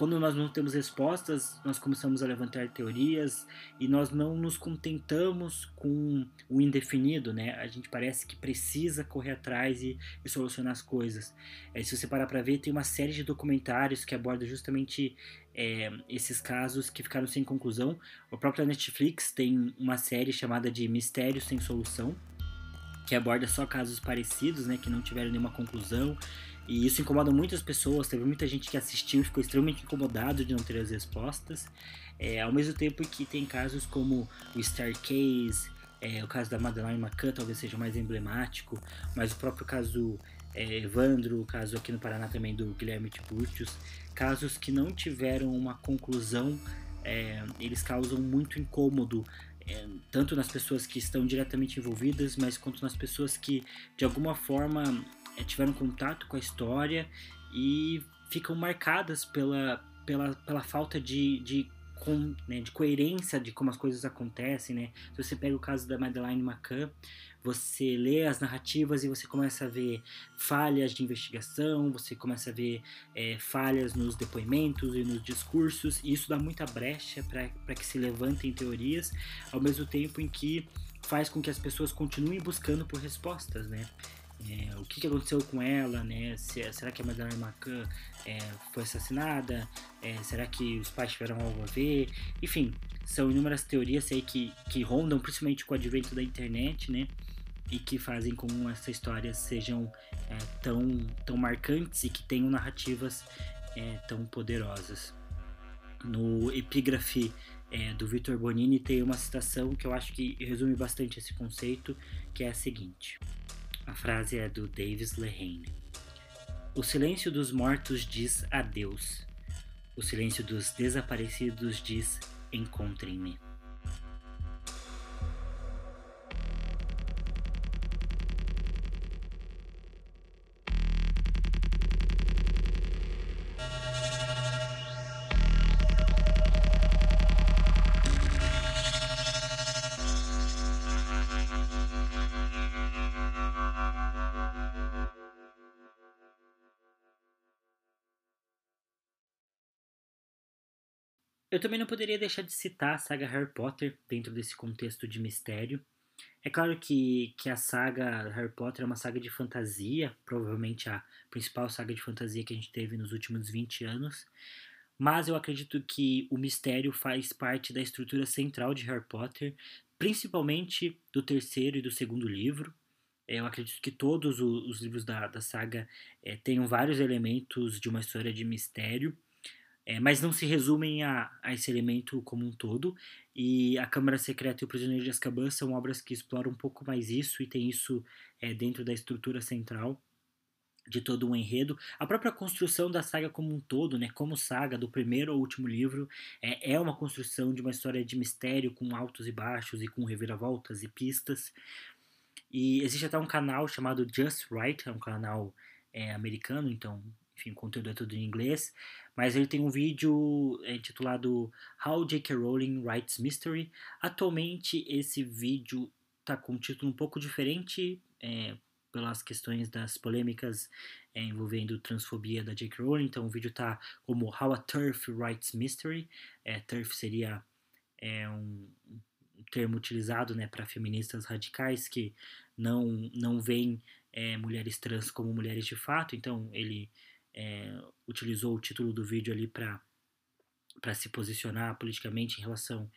quando nós não temos respostas, nós começamos a levantar teorias e nós não nos contentamos com o indefinido, né? A gente parece que precisa correr atrás e, e solucionar as coisas. É, se você parar para ver, tem uma série de documentários que abordam justamente é, esses casos que ficaram sem conclusão. O próprio Netflix tem uma série chamada de Mistério Sem Solução, que aborda só casos parecidos, né, que não tiveram nenhuma conclusão. E isso incomoda muitas pessoas. Teve muita gente que assistiu e ficou extremamente incomodado de não ter as respostas. É, ao mesmo tempo que tem casos como o Starcase, é, o caso da Madeleine McCann talvez seja mais emblemático, mas o próprio caso é, Evandro, o caso aqui no Paraná também do Guilherme Tiburtius, casos que não tiveram uma conclusão, é, eles causam muito incômodo é, tanto nas pessoas que estão diretamente envolvidas, mas quanto nas pessoas que de alguma forma tiveram contato com a história e ficam marcadas pela, pela, pela falta de, de, com, né, de coerência de como as coisas acontecem. Né? Se você pega o caso da Madeleine McCann, você lê as narrativas e você começa a ver falhas de investigação, você começa a ver é, falhas nos depoimentos e nos discursos, e isso dá muita brecha para que se levantem teorias, ao mesmo tempo em que faz com que as pessoas continuem buscando por respostas, né? É, o que, que, aconteceu com ela, né? Se, será que a Madeleine McCann é, foi assassinada? É, será que os pais tiveram algo a ver? Enfim, são inúmeras teorias aí que, que rondam, principalmente com o advento da internet, né? e que fazem com que essas histórias sejam é, tão, tão marcantes e que tenham narrativas é, tão poderosas. No epígrafe é, do Victor Bonini tem uma citação que eu acho que resume bastante esse conceito, que é a seguinte. A frase é do Davis Lehane. O silêncio dos mortos diz adeus. O silêncio dos desaparecidos diz encontrem-me. Eu também não poderia deixar de citar a saga Harry Potter dentro desse contexto de mistério. É claro que, que a saga Harry Potter é uma saga de fantasia, provavelmente a principal saga de fantasia que a gente teve nos últimos 20 anos, mas eu acredito que o mistério faz parte da estrutura central de Harry Potter, principalmente do terceiro e do segundo livro. Eu acredito que todos os livros da, da saga é, tenham vários elementos de uma história de mistério. É, mas não se resumem a, a, esse elemento como um todo. E A Câmara Secreta e O Prisioneiro de Azkaban são obras que exploram um pouco mais isso e tem isso é, dentro da estrutura central de todo um enredo. A própria construção da saga como um todo, né, como saga do primeiro ao último livro, é, é uma construção de uma história de mistério com altos e baixos e com reviravoltas e pistas. E existe até um canal chamado Just Right, é um canal é, americano, então enfim, o conteúdo é tudo em inglês, mas ele tem um vídeo é, intitulado How J.K. Rowling Writes Mystery. Atualmente esse vídeo está com um título um pouco diferente, é, pelas questões das polêmicas é, envolvendo transfobia da J.K. Rowling, então o vídeo está como How a Turf Writes Mystery. É, turf seria é, um, termo utilizado né, para feministas radicais que não, não veem é, mulheres trans como mulheres de fato, então ele é, utilizou o título do vídeo ali para se posicionar politicamente em relação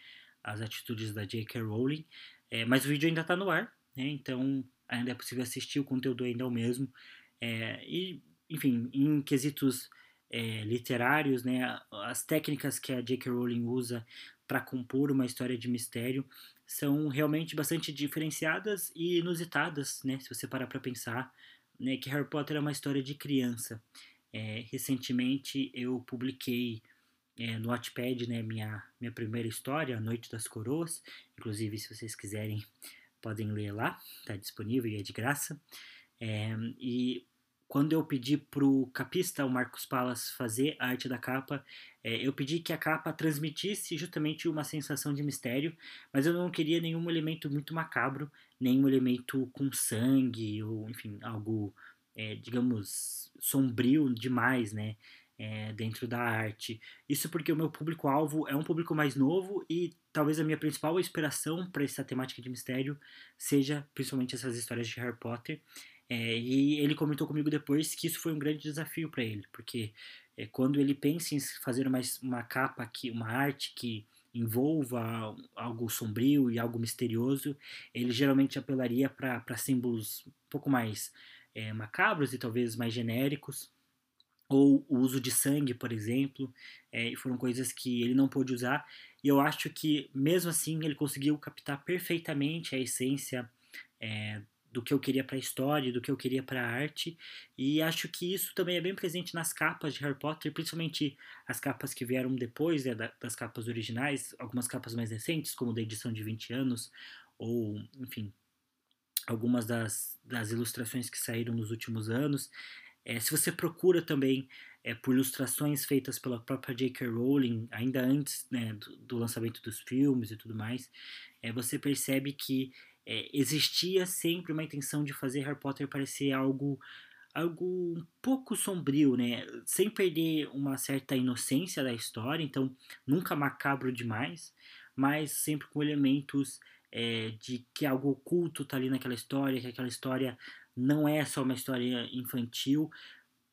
às atitudes da J.K. Rowling, é, mas o vídeo ainda está no ar, né, então ainda é possível assistir, o conteúdo ainda é o mesmo, é, e, enfim, em quesitos é, literários, né, as técnicas que a J.K. Rowling usa para compor uma história de mistério são realmente bastante diferenciadas e inusitadas, né, se você parar para pensar, né, que Harry Potter é uma história de criança. É, recentemente eu publiquei é, no Wattpad né, minha, minha primeira história, A Noite das Coroas. Inclusive, se vocês quiserem, podem ler lá, está disponível e é de graça. É, e quando eu pedi para o capista, o Marcos Palas, fazer a arte da capa, eu pedi que a capa transmitisse justamente uma sensação de mistério, mas eu não queria nenhum elemento muito macabro, nenhum elemento com sangue, ou enfim, algo digamos, sombrio demais, né? É, dentro da arte. Isso porque o meu público-alvo é um público mais novo e talvez a minha principal inspiração para essa temática de mistério seja principalmente essas histórias de Harry Potter. É, e ele comentou comigo depois que isso foi um grande desafio para ele, porque é, quando ele pensa em fazer uma, uma capa, que, uma arte que envolva algo sombrio e algo misterioso, ele geralmente apelaria para símbolos um pouco mais é, macabros e talvez mais genéricos, ou o uso de sangue, por exemplo, é, foram coisas que ele não pôde usar, e eu acho que mesmo assim ele conseguiu captar perfeitamente a essência é, do que eu queria para a história, do que eu queria para a arte, e acho que isso também é bem presente nas capas de Harry Potter, principalmente as capas que vieram depois né, das capas originais, algumas capas mais recentes, como da edição de 20 anos, ou, enfim, algumas das, das ilustrações que saíram nos últimos anos. É, se você procura também é, por ilustrações feitas pela própria J.K. Rowling, ainda antes né, do, do, lançamento dos filmes e tudo mais, é, você percebe que é, existia sempre uma intenção de fazer Harry Potter parecer algo algo um pouco sombrio, né? Sem perder uma certa inocência da história, então nunca macabro demais, mas sempre com elementos é, de que algo oculto tá ali naquela história, que aquela história não é só uma história infantil,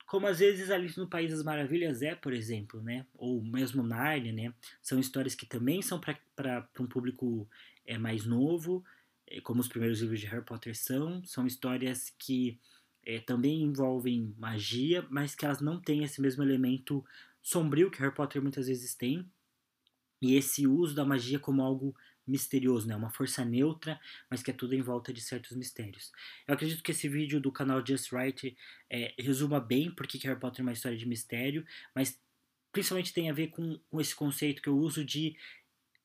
como às vezes Alice no País das Maravilhas é, por exemplo, né? Ou mesmo Narnia, né? São histórias que também são para um público é, mais novo, é, como os primeiros livros de Harry Potter são. São histórias que é, também envolvem magia, mas que elas não têm esse mesmo elemento sombrio que Harry Potter muitas vezes tem. E esse uso da magia como algo misterioso, né? Uma força neutra, mas que é tudo em volta de certos mistérios. Eu acredito que esse vídeo do canal Just Right é, resuma bem porque Harry Potter é uma história de mistério, mas principalmente tem a ver com, com esse conceito que eu uso de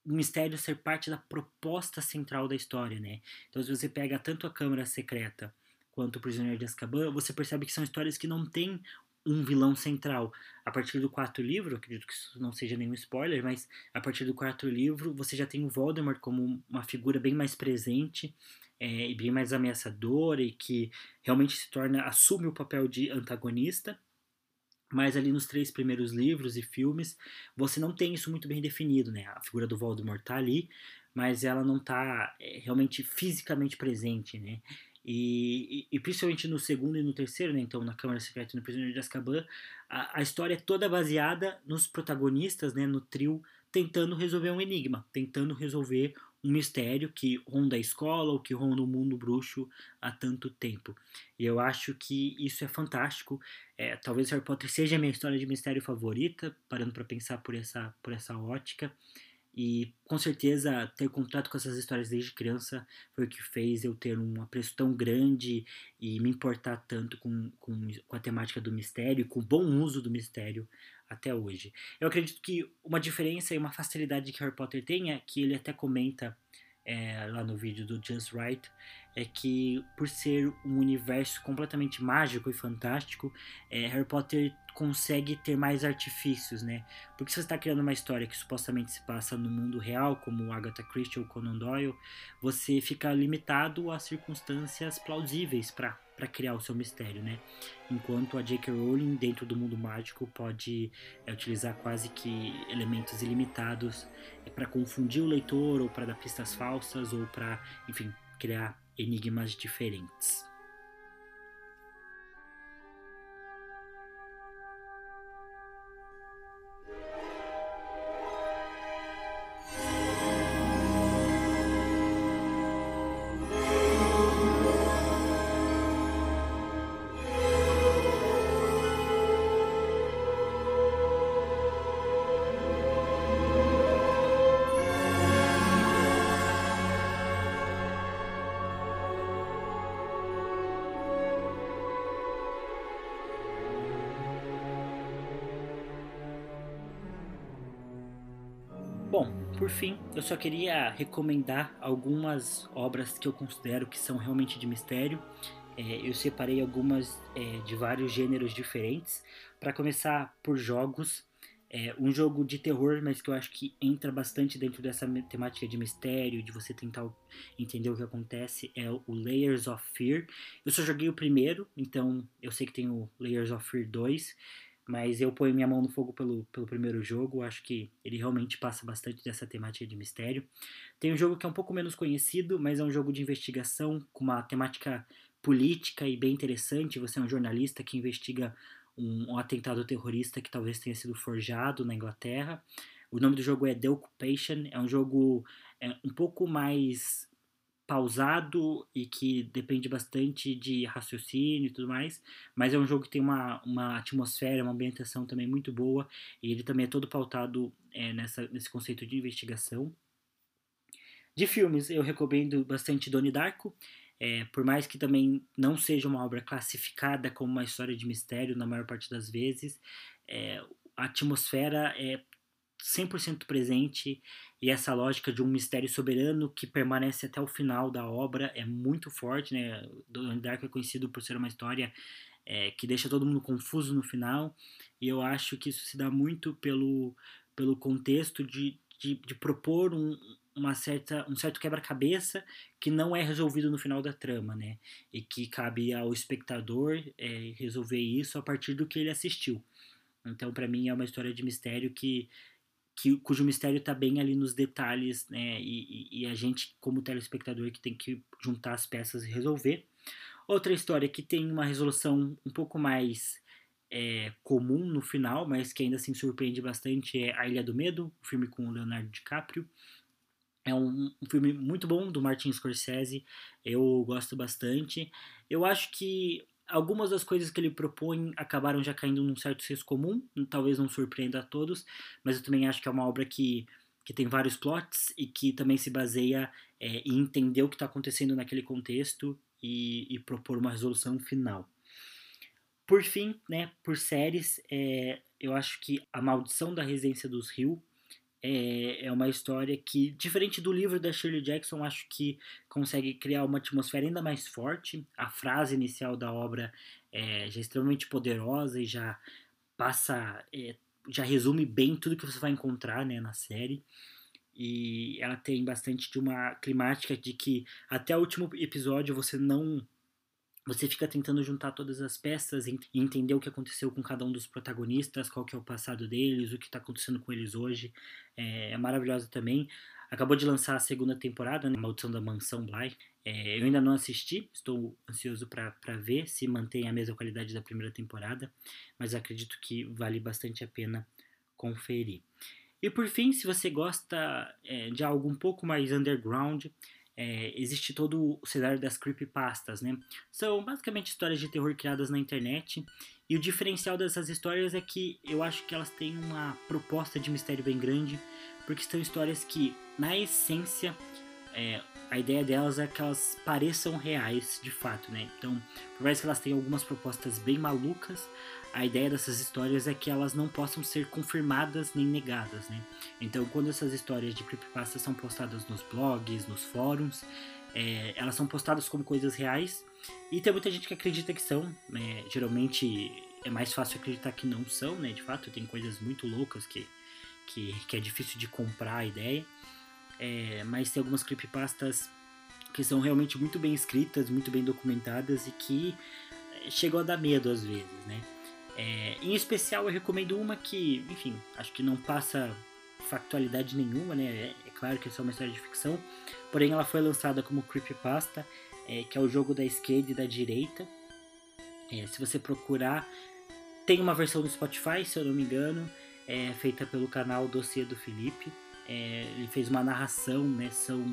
mistério ser parte da proposta central da história, né? Então, se você pega tanto a Câmara Secreta quanto o Prisioneiro de Azkaban, você percebe que são histórias que não têm um vilão central. A partir do quarto livro, acredito que isso não seja nenhum spoiler, mas a partir do quarto livro você já tem o Voldemort como uma figura bem mais presente é, e bem mais ameaçadora e que realmente se torna assume o papel de antagonista. Mas ali nos três primeiros livros e filmes, você não tem isso muito bem definido, né? A figura do Voldemort tá ali, mas ela não tá é, realmente fisicamente presente, né? E, e, principalmente no segundo e no terceiro, né? Então, na Câmara Secreta e no Prisioneiro de Azkaban, a, a história é toda baseada nos protagonistas, né? No trio tentando resolver um enigma, tentando resolver um mistério que ronda a escola ou que ronda o mundo bruxo há tanto tempo. E eu acho que isso é fantástico. É, talvez Harry Potter seja a minha história de mistério favorita, parando para pensar por essa, por essa ótica. E com certeza ter contato com essas histórias desde criança foi o que fez eu ter um apreço tão grande e me importar tanto com, com, com a temática do mistério, com o bom uso do mistério até hoje. Eu acredito que uma diferença e uma facilidade que Harry Potter tem é que ele até comenta é, lá no vídeo do Just Right é que por ser um universo completamente mágico e fantástico, é, Harry Potter consegue ter mais artifícios, né? Porque se você está criando uma história que supostamente se passa no mundo real, como Agatha Christie ou Conan Doyle, você fica limitado a circunstâncias plausíveis para para criar o seu mistério, né? Enquanto a J.K. Rowling, dentro do mundo mágico, pode é, utilizar quase que elementos ilimitados é, para confundir o leitor, ou para dar pistas falsas, ou para, enfim, criar enigmas diferentes. Por fim, eu só queria recomendar algumas obras que eu considero que são realmente de mistério. É, eu separei algumas é, de vários gêneros diferentes. Para começar por jogos, é, um jogo de terror, mas que eu acho que entra bastante dentro dessa temática de mistério, de você tentar entender o que acontece, é o Layers of Fear. Eu só joguei o primeiro, então eu sei que tem o Layers of Fear 2, mas eu ponho minha mão no fogo pelo, pelo primeiro jogo, acho que ele realmente passa bastante dessa temática de mistério. Tem um jogo que é um pouco menos conhecido, mas é um jogo de investigação com uma temática política e bem interessante. Você é um jornalista que investiga um, um, atentado terrorista que talvez tenha sido forjado na Inglaterra. O nome do jogo é The Occupation, é um jogo é, um pouco mais pausado e que depende bastante de raciocínio e tudo mais, mas é um jogo que tem uma, uma atmosfera, uma ambientação também muito boa e ele também é todo pautado é, nessa, nesse conceito de investigação. De filmes, eu recomendo bastante Donnie Darko, é, por mais que também não seja uma obra classificada como uma história de mistério na maior parte das vezes, é, a atmosfera é 100% presente e essa lógica de um mistério soberano que permanece até o final da obra é muito forte, né? Donnie Darko é conhecido por ser uma história é, que deixa todo mundo confuso no final e eu acho que isso se dá muito pelo, pelo contexto de, de, de propor um, uma certa, um certo quebra-cabeça que não é resolvido no final da trama, né? E que cabe ao espectador é, resolver isso a partir do que ele assistiu. Então, para mim, é uma história de mistério que, que cujo mistério está bem ali nos detalhes, né? E, e, a gente, como telespectador, que tem que juntar as peças e resolver. Outra história que tem uma resolução um pouco mais é, comum no final, mas que ainda assim surpreende bastante, é A Ilha do Medo, o filme com o Leonardo DiCaprio. É um, um, filme muito bom do Martin Scorsese, eu gosto bastante. Eu acho que algumas das coisas que ele propõe acabaram já caindo num certo senso comum, talvez não surpreenda a todos, mas eu também acho que é uma obra que, que tem vários plots e que também se baseia é, em entender o que está acontecendo naquele contexto e, e, propor uma resolução final. Por fim, né, por séries, é, eu acho que A Maldição da Residência dos Rio é, é uma história que, diferente do livro da Shirley Jackson, acho que consegue criar uma atmosfera ainda mais forte. A frase inicial da obra é já é extremamente poderosa e já passa, é, já resume bem tudo que você vai encontrar né, na série. E ela tem bastante de uma climática de que até o último episódio você não você fica tentando juntar todas as peças e entender o que aconteceu com cada um dos protagonistas, qual que é o passado deles, o que está acontecendo com eles hoje. É, é, maravilhosa também. Acabou de lançar a segunda temporada, né? Maldição da Mansão Bly. É, eu ainda não assisti, estou ansioso para ver se mantém a mesma qualidade da primeira temporada, mas acredito que vale bastante a pena conferir. E por fim, se você gosta é, de algo um pouco mais underground, é, existe todo o cenário das creepypastas, né? São basicamente histórias de terror criadas na internet. E o diferencial dessas histórias é que eu acho que elas têm uma proposta de mistério bem grande, porque são histórias que, na essência, é, a ideia delas é que elas pareçam reais de fato, né? Então, por mais que elas tenham algumas propostas bem malucas, a ideia dessas histórias é que elas não possam ser confirmadas nem negadas, né? Então, quando essas histórias de creepypasta são postadas nos blogs, nos fóruns, é, elas são postadas como coisas reais e tem muita gente que acredita que são, né? Geralmente é mais fácil acreditar que não são, né? De fato, tem coisas muito loucas que, que, que é difícil de comprar a ideia, é, mas tem algumas creepypastas que são realmente muito bem escritas, muito bem documentadas e que é, chegam a dar medo às vezes, né? É, em especial, eu recomendo uma que, enfim, acho que não passa factualidade nenhuma, né? É, é claro que é só uma história de ficção, porém ela foi lançada como creepypasta, é, que é o jogo da esquerda e da direita. É, se você procurar, tem uma versão no Spotify, se eu não me engano, é, feita pelo canal Dossiê do Felipe. É, ele fez uma narração, né? São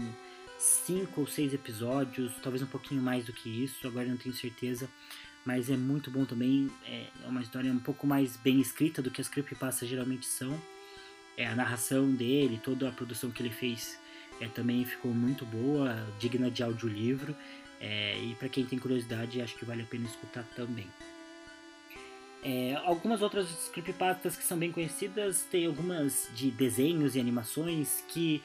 cinco ou seis episódios, talvez um pouquinho mais do que isso, agora não tenho certeza mas é muito bom também. É uma história um pouco mais bem escrita do que as creepypastas geralmente são. É, a narração dele, toda a produção que ele fez é, também ficou muito boa, digna de audiolivro. É, e para quem tem curiosidade, acho que vale a pena escutar também. É, algumas outras creepypastas que são bem conhecidas, tem algumas de desenhos e animações que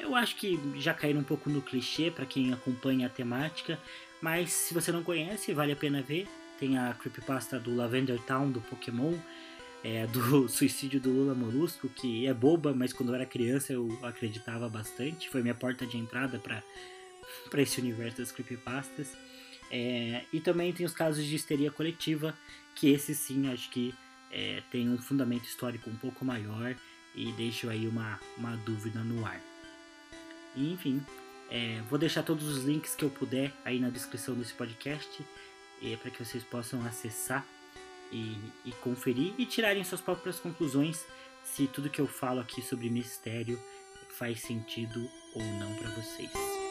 eu acho que já caíram um pouco no clichê para quem acompanha a temática, mas se você não conhece, vale a pena ver. Tem a creepypasta do Lavender Town do Pokémon, é, do suicídio do Lula Molusco, que é boba, mas quando eu era criança eu acreditava bastante. Foi minha porta de entrada para esse universo das creepypastas. É, e também tem os casos de histeria coletiva, que esse sim acho que é, tem um fundamento histórico um pouco maior e deixo aí uma, uma dúvida no ar. E, enfim, é, vou deixar todos os links que eu puder aí na descrição desse podcast é, para que vocês possam acessar e, e conferir e tirarem suas próprias conclusões se tudo que eu falo aqui sobre mistério faz sentido ou não para vocês.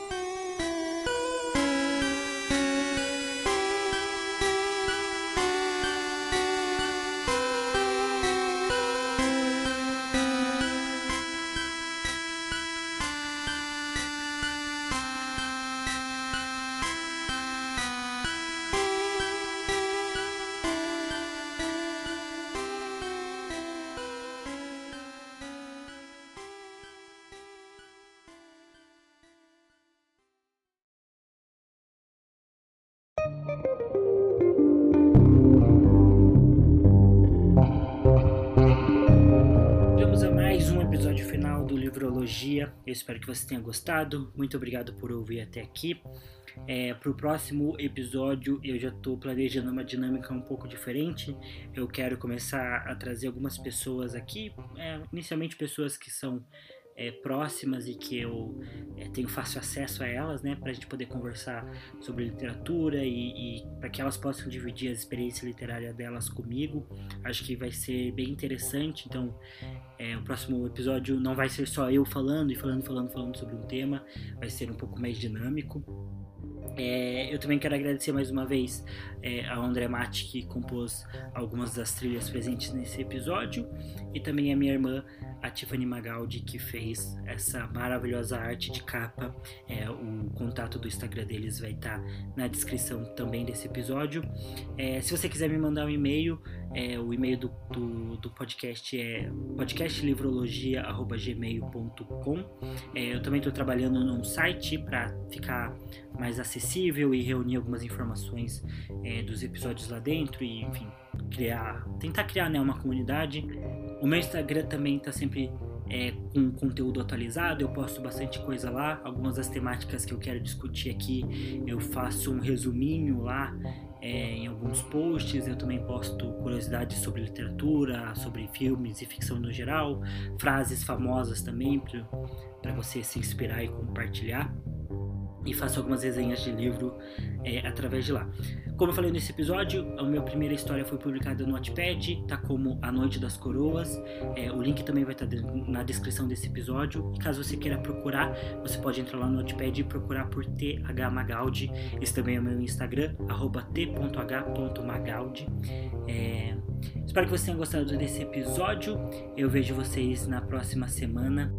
Você tenha gostado. Muito obrigado por ouvir até aqui. É, Para o próximo episódio, eu já estou planejando uma dinâmica um pouco diferente. Eu quero começar a trazer algumas pessoas aqui, é, inicialmente pessoas que são é, próximas e que eu é, tenho fácil acesso a elas, né, para a gente poder conversar sobre literatura e, e para que elas possam dividir a experiência literária delas comigo. Acho que vai ser bem interessante. Então, é, o próximo episódio não vai ser só eu falando e falando, falando, falando sobre um tema, vai ser um pouco mais dinâmico. É, eu também quero agradecer mais uma vez é, ao André Matti, que compôs algumas das trilhas presentes nesse episódio, e também a minha irmã, a Tiffany Magaldi, que fez essa maravilhosa arte de capa. É, o contato do Instagram deles vai estar tá na descrição também desse episódio. É, se você quiser me mandar um e-mail, é, o e-mail do, do, do, podcast é podcastlivrologia.gmail.com. É, eu também estou trabalhando num site para ficar mais acessível e reunir algumas informações é, dos episódios lá dentro e, enfim, criar, tentar criar né, uma comunidade. O meu Instagram também está sempre é, com conteúdo atualizado, eu posto bastante coisa lá. Algumas das temáticas que eu quero discutir aqui, eu faço um resuminho lá é, em alguns posts. Eu também posto curiosidades sobre literatura, sobre filmes e ficção no geral, frases famosas também para você se inspirar e compartilhar e faço algumas resenhas de livro é, através de lá. Como eu falei nesse episódio, a minha primeira história foi publicada no Notepad, tá como A Noite das Coroas. É, o link também vai estar tá na descrição desse episódio. E caso você queira procurar, você pode entrar lá no Notepad e procurar por thmagaldi. Esse também é o meu Instagram, t.h.magaldi. É, espero que vocês tenham gostado desse episódio. Eu vejo vocês na próxima semana.